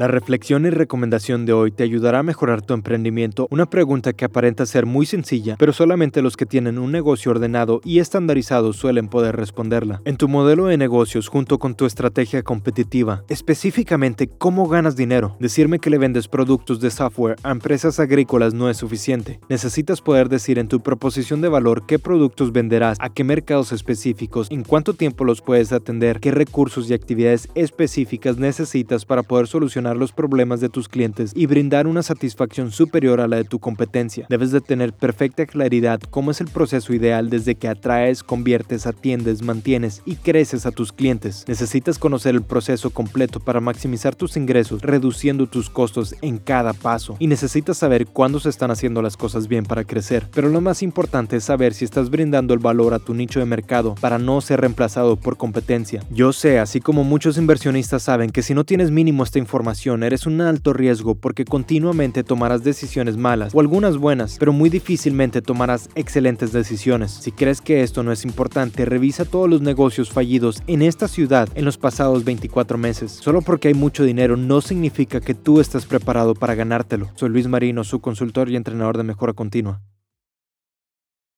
La reflexión y recomendación de hoy te ayudará a mejorar tu emprendimiento, una pregunta que aparenta ser muy sencilla, pero solamente los que tienen un negocio ordenado y estandarizado suelen poder responderla. En tu modelo de negocios junto con tu estrategia competitiva, específicamente cómo ganas dinero. Decirme que le vendes productos de software a empresas agrícolas no es suficiente. Necesitas poder decir en tu proposición de valor qué productos venderás, a qué mercados específicos, en cuánto tiempo los puedes atender, qué recursos y actividades específicas necesitas para poder solucionar los problemas de tus clientes y brindar una satisfacción superior a la de tu competencia. Debes de tener perfecta claridad cómo es el proceso ideal desde que atraes, conviertes, atiendes, mantienes y creces a tus clientes. Necesitas conocer el proceso completo para maximizar tus ingresos, reduciendo tus costos en cada paso. Y necesitas saber cuándo se están haciendo las cosas bien para crecer. Pero lo más importante es saber si estás brindando el valor a tu nicho de mercado para no ser reemplazado por competencia. Yo sé, así como muchos inversionistas saben, que si no tienes mínimo esta información, eres un alto riesgo porque continuamente tomarás decisiones malas o algunas buenas, pero muy difícilmente tomarás excelentes decisiones. Si crees que esto no es importante, revisa todos los negocios fallidos en esta ciudad en los pasados 24 meses. Solo porque hay mucho dinero no significa que tú estás preparado para ganártelo. Soy Luis Marino, su consultor y entrenador de mejora continua.